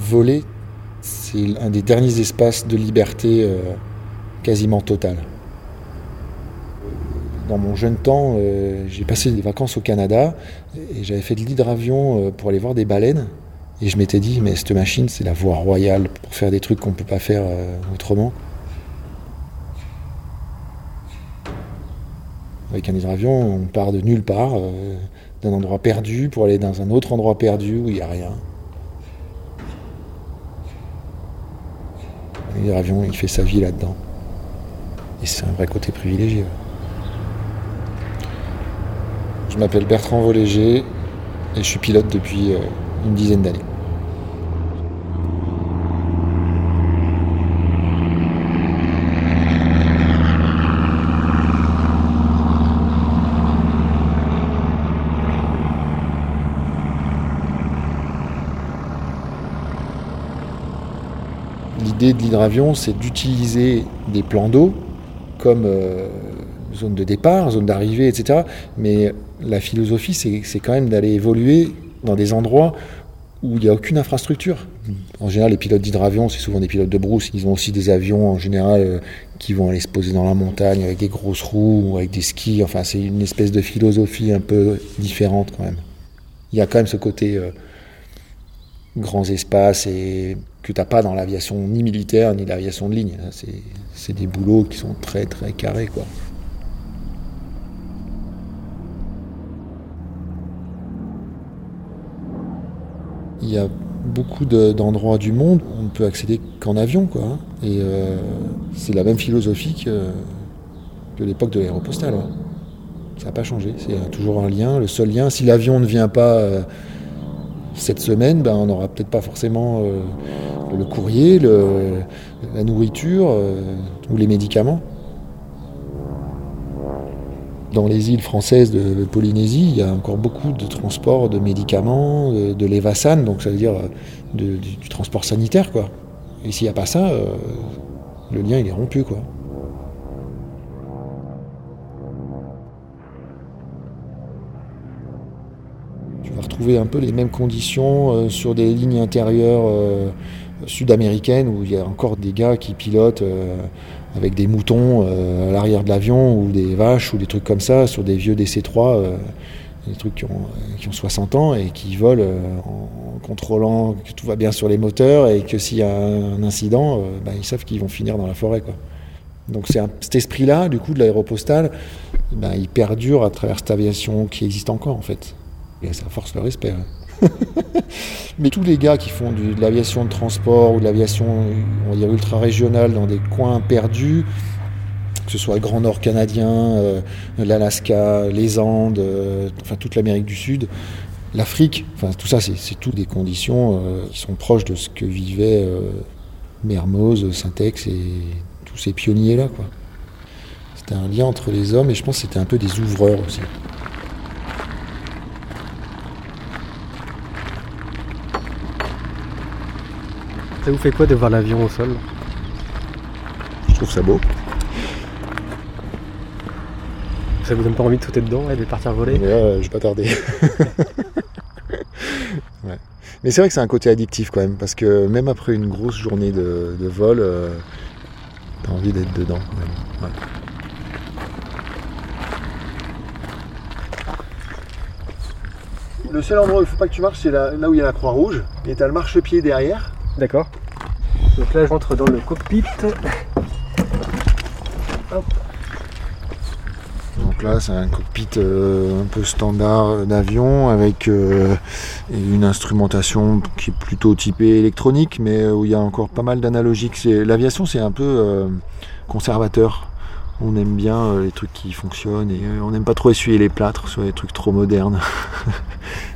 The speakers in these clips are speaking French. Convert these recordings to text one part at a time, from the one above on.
Voler, c'est un des derniers espaces de liberté euh, quasiment totale. Dans mon jeune temps, euh, j'ai passé des vacances au Canada et j'avais fait de l'hydravion euh, pour aller voir des baleines. Et je m'étais dit, mais cette machine, c'est la voie royale pour faire des trucs qu'on ne peut pas faire autrement. Avec un hydravion, on part de nulle part, d'un endroit perdu pour aller dans un autre endroit perdu où il n'y a rien. L'hydravion, il fait sa vie là-dedans. Et c'est un vrai côté privilégié. Je m'appelle Bertrand Voléger et je suis pilote depuis euh, une dizaine d'années. L'idée de l'hydravion, c'est d'utiliser des plans d'eau comme euh, zone de départ, zone d'arrivée, etc. Mais la philosophie, c'est quand même d'aller évoluer dans des endroits où il n'y a aucune infrastructure. En général, les pilotes d'hydravion, c'est souvent des pilotes de brousse. Ils ont aussi des avions, en général, euh, qui vont aller se poser dans la montagne avec des grosses roues ou avec des skis. Enfin, c'est une espèce de philosophie un peu différente quand même. Il y a quand même ce côté euh, grands espaces et que tu n'as pas dans l'aviation ni militaire ni l'aviation de ligne. C'est des boulots qui sont très très carrés. Quoi. Il y a beaucoup d'endroits du monde où on ne peut accéder qu'en avion. Quoi, hein. Et euh, c'est la même philosophie que, l'époque de l'aéropostale. Hein. Ça n'a pas changé. C'est toujours un lien. Le seul lien, si l'avion ne vient pas euh, cette semaine, ben, on n'aura peut-être pas forcément euh, le courrier, la nourriture euh, ou les médicaments. Dans les îles françaises de Polynésie, il y a encore beaucoup de transport de médicaments, de, de donc ça veut dire du, transport sanitaire. Quoi. Et s'il n'y a pas ça, euh, le lien il est rompu. Quoi. Retrouver un peu les mêmes conditions euh, sur des lignes intérieures sud-américaine où il y a encore des gars qui pilotent euh, avec des moutons euh, à l'arrière de l'avion ou des vaches ou des trucs comme ça sur des vieux DC-3, euh, des trucs qui ont, qui ont, 60 ans et qui volent en contrôlant que tout va bien sur les moteurs et que s'il y a un incident, bah, ils savent qu'ils vont finir dans la forêt. Donc c'est cet esprit-là, du coup, de l'aéropostale, bah, il perdure à travers cette aviation qui existe encore en fait. Et ça force le respect. Hein. Mais tous les gars qui font de l'aviation de transport ou de l'aviation, on va ultra régionale dans des coins perdus, que ce soit le Grand Nord canadien, euh, l'Alaska, les Andes, euh, enfin toute l'Amérique du Sud, l'Afrique, enfin tout ça, c'est toutes des conditions euh, qui sont proches de ce que vivaient Mermoz, Syntex et tous ces pionniers-là. C'était un lien entre les hommes et je pense que c'était un peu des ouvreurs aussi. Ça vous fait quoi de voir l'avion au sol Je trouve ça beau. Ça vous donne pas envie de sauter dedans et de partir voler Ouais, je vais pas tarder. Mais c'est vrai que c'est un côté addictif quand même, parce que même après une grosse journée de, vol, euh, t'as envie d'être dedans Le seul endroit où il faut pas que tu marches, c'est là, là où il y a la croix rouge, et t'as le marchepied derrière. D'accord. Donc là, je rentre dans le cockpit. Donc là, c'est un cockpit euh, un peu standard d'avion avec euh, une instrumentation qui est plutôt typée électronique, mais où il y a encore pas mal d'analogiques. L'aviation, c'est un peu euh, conservateur. On aime bien les trucs qui fonctionnent et on n'aime pas trop essuyer les plâtres sur les trucs trop modernes.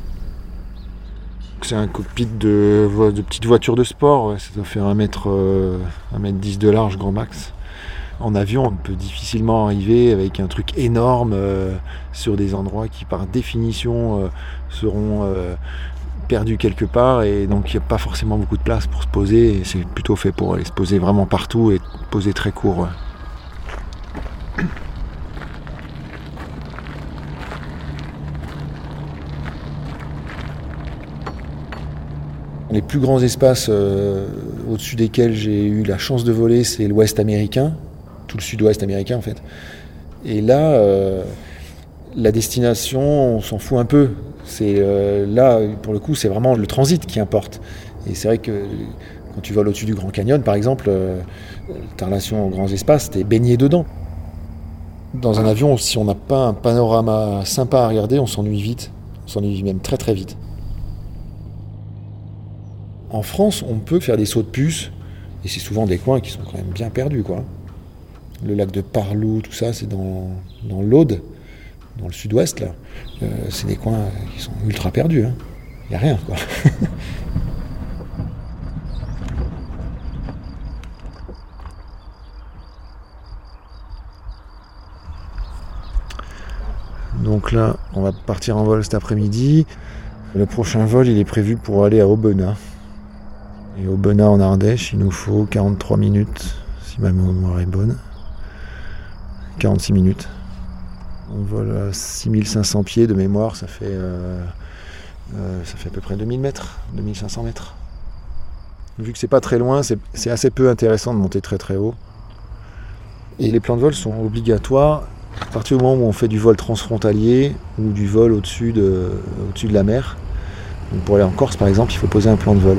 c'est un cockpit de, petite voiture de sport, ça doit faire 1 mètre, 1 euh, mètre 10 de large grand max. En avion, on peut difficilement arriver avec un truc énorme euh, sur des endroits qui par définition euh, seront perdus quelque part et donc il n'y a pas forcément beaucoup de place pour se poser c'est plutôt fait pour aller se poser vraiment partout et poser très court. Les plus grands espaces euh, au-dessus desquels j'ai eu la chance de voler, c'est l'ouest américain, tout le sud-ouest américain en fait. Et là, euh, la destination, on s'en fout un peu. C'est euh, là, pour le coup, c'est vraiment le transit qui importe. Et c'est vrai que quand tu voles au-dessus du Grand Canyon, par exemple, ta relation aux grands espaces, t'es baigné dedans. Dans un avion, si on n'a pas un panorama sympa à regarder, on s'ennuie vite. On s'ennuie même très très vite. En France, on peut faire des sauts de puce, et c'est souvent des coins qui sont quand même bien perdus. Quoi. Le lac de Parlou, tout ça, c'est dans, dans l'Aude, dans le sud-ouest. là. Euh, c'est des coins qui sont ultra perdus. Il hein. n'y a rien. Quoi. Donc là, on va partir en vol cet après-midi. Le prochain vol, il est prévu pour aller à Aubenas. Et Aubenas en Ardèche, il nous faut 43 minutes, si ma mémoire est bonne. 46 minutes. On vole à 6500 pieds de mémoire, ça fait, euh, euh, ça fait à peu près 2000 mètres, 2500 mètres. Vu que c'est pas très loin, c'est assez peu intéressant de monter très très haut. Et les plans de vol sont obligatoires à partir du moment où on fait du vol transfrontalier ou du vol au-dessus de, au de la mer. pour aller en Corse par exemple, il faut poser un plan de vol.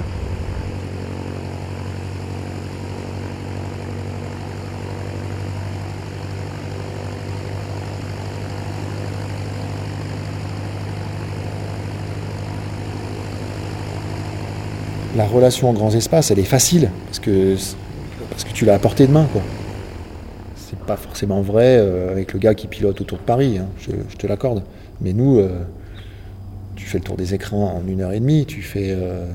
la relation en grands espaces, elle est facile, parce que, tu l'as à portée de main. Quoi pas forcément vrai euh, avec le gars qui pilote autour de Paris, hein, je, te l'accorde. Mais nous, euh, tu fais le tour des écrans en une heure et demie, tu fais, euh,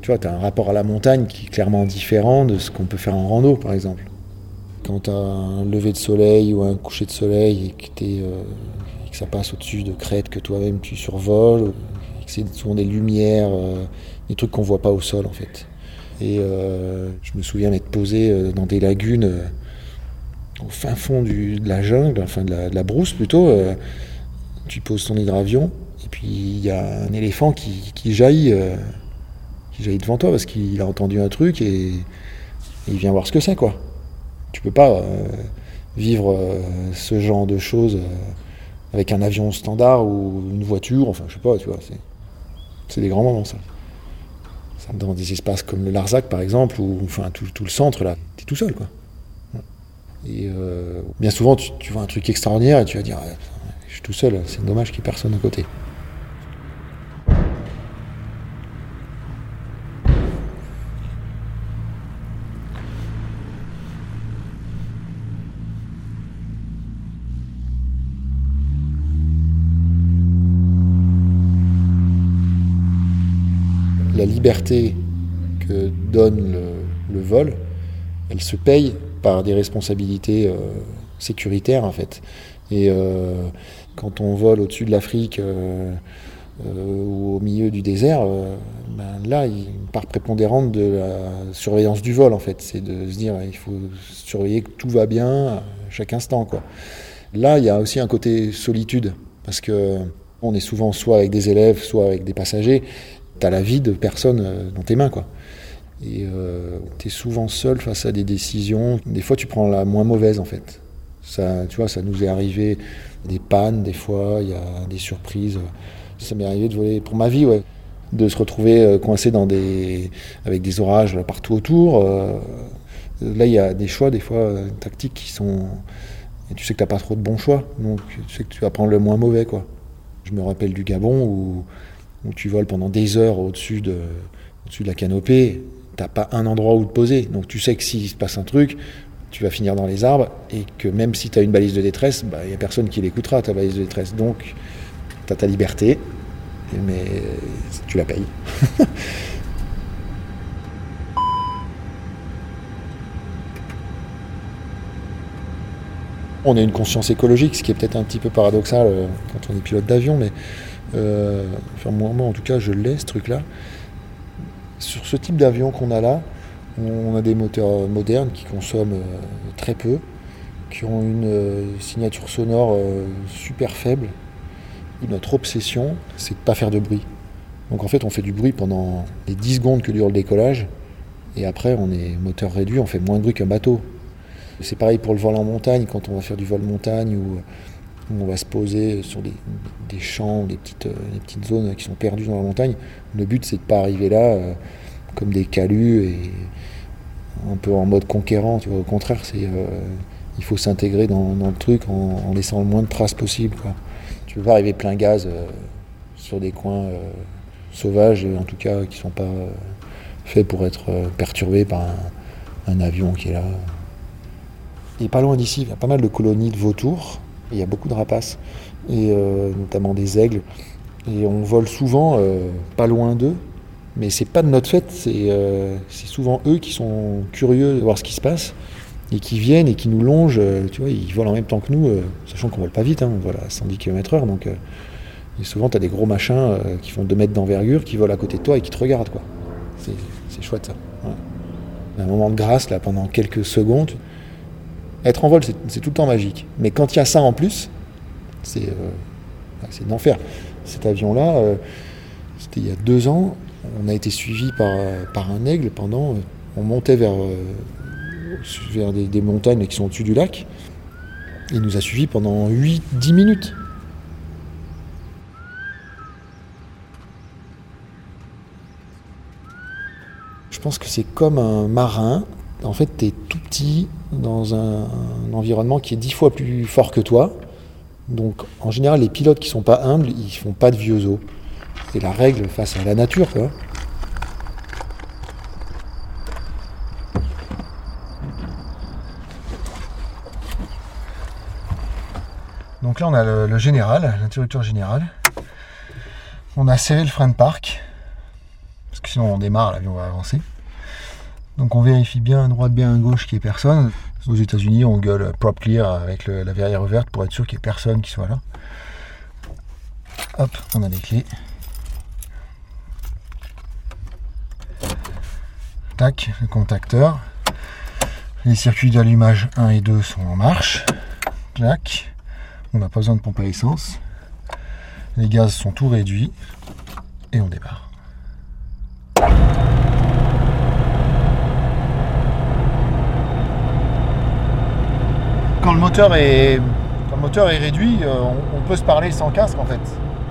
tu vois, as un rapport à la montagne qui est clairement différent de ce qu'on peut faire en rando, par exemple. Quand tu as un lever de soleil ou un coucher de soleil et que, que ça passe au-dessus de crêtes que toi-même tu survoles, et que c'est souvent des lumières, des trucs qu'on voit pas au sol en fait. Et je me souviens d'être posé dans des lagunes au fin fond de la jungle, enfin de la, brousse plutôt, euh, tu poses ton hydravion, et puis il y a un éléphant qui, jaillit, euh, qui jaillit devant toi parce qu'il a entendu un truc et, il vient voir ce que c'est quoi. Tu peux pas euh, vivre ce genre de choses avec un avion standard ou une voiture, enfin je sais pas, tu vois, c'est des grands moments ça. Dans des espaces comme le Larzac par exemple, ou enfin tout, le centre là, t'es tout seul quoi. Et euh, bien souvent, tu, vois un truc extraordinaire et tu vas dire Je suis tout seul, c'est dommage qu'il n'y ait personne à côté. Liberté que donne le vol, elle se paye par des responsabilités euh, sécuritaires en fait. Et euh, quand on vole au-dessus de l'Afrique euh, ou au milieu du désert, ben là, il y a une part prépondérante de la surveillance du vol en fait. C'est de se dire il faut surveiller que tout va bien à chaque instant quoi. Là, il y a aussi un côté solitude parce que on est souvent soit avec des élèves, soit avec des passagers. Tu as la vie de personne dans tes mains quoi. Et euh, tu es souvent seul face à des décisions. Des fois, tu prends la moins mauvaise, en fait. Ça, tu vois, ça nous est arrivé des pannes, des fois, il y a des surprises. Ça m'est arrivé de voler pour ma vie, ouais. De se retrouver euh, coincé dans des, avec des orages partout autour. Euh, là, il y a des choix, des fois, tactiques qui sont. Tu sais que tu n'as pas trop de bons choix. Donc, tu sais que tu vas prendre le moins mauvais, quoi. Je me rappelle du Gabon où, où tu voles pendant des heures au-dessus de, la canopée t'as pas un endroit où te poser. Donc tu sais que s'il se passe un truc, tu vas finir dans les arbres et que même si tu as une balise de détresse, il bah, n'y a personne qui l'écoutera, ta balise de détresse. Donc tu as ta liberté, mais tu la payes. on a une conscience écologique, ce qui est peut-être un petit peu paradoxal euh, quand on est pilote d'avion, mais euh, moi, moi, en tout cas je l'ai ce truc-là. Sur ce type d'avion qu'on a là, on a des moteurs modernes qui consomment euh, très peu, qui ont une euh, signature sonore euh, super faible. Notre obsession, c'est de ne pas faire de bruit. Donc en fait, on fait du bruit pendant les 10 secondes que dure le décollage. Et après, on est moteur réduit, on fait moins de bruit qu'un bateau. C'est pareil pour le vol en montagne, quand on va faire du vol montagne ou on va se poser sur des, champs, des petites, euh, des petites zones qui sont perdues dans la montagne. Le but, c'est de ne pas arriver là euh, comme des calus et un peu en mode conquérant. Au contraire, c'est, euh, il faut s'intégrer dans, le truc en, laissant le moins de traces possible. Tu veux pas arriver plein gaz sur des coins sauvages, en tout cas qui ne sont pas faits pour être perturbés par un, un avion qui est là. Et pas loin d'ici, il y a pas mal de colonies de vautours il y a beaucoup de rapaces, et euh, notamment des aigles. Et on vole souvent euh, pas loin d'eux, mais c'est pas de notre fait, euh, c'est souvent eux qui sont curieux de voir ce qui se passe et qui viennent et qui nous longent. tu vois, ils volent en même temps que nous, sachant qu'on vole pas vite, hein, on vole à 110 km/h. Donc, et souvent, tu as des gros machins qui font 2 mètres d'envergure, qui volent à côté de toi et qui te regardent. Quoi. C'est, chouette ça. Un moment de grâce, là, pendant quelques secondes, être en vol, c'est tout le temps magique. Mais quand il y a ça en plus, c'est euh, d'enfer. Cet avion-là, euh, c'était il y a deux ans, on a été suivi par, par un aigle pendant. Euh, on montait vers, vers des, montagnes qui sont au-dessus du lac. Il nous a suivis pendant 8-10 minutes. Je pense que c'est comme un marin. En fait, tu es tout petit, dans un, environnement qui est dix fois plus fort que toi. Donc en général, les pilotes qui sont pas humbles, ils font pas de vieux os. C'est la règle face à la nature. Quoi. Donc là, on a le, le général, l'interrupteur général. On a serré le frein de parc, parce que sinon on démarre, l'avion va avancer. Donc on vérifie bien à droite, bien à gauche qu'il n'y ait personne. Aux États-Unis, on gueule prop clear avec la verrière ouverte pour être sûr qu'il n'y ait personne qui soit là. Hop, on a les clés. Tac, le contacteur. Les circuits d'allumage 1 et 2 sont en marche. Clac. On n'a pas besoin de pompe à essence. Les gaz sont tout réduits. Et on démarre. Quand le moteur est, le moteur est réduit, euh, on, peut se parler sans casque en fait.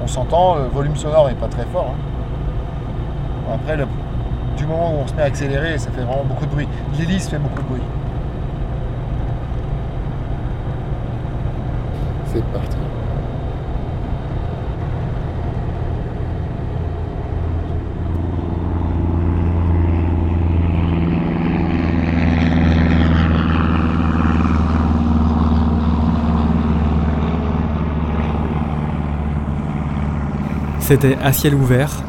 On s'entend, le volume sonore est pas très fort. Hein. Après, du moment où on se met à accélérer, ça fait vraiment beaucoup de bruit. L'hélice fait beaucoup de bruit. C'est parti. C'était À ciel ouvert,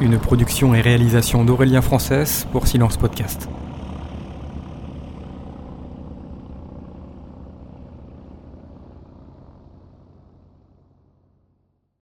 une production et réalisation d'Aurélien Française pour Silence Podcast.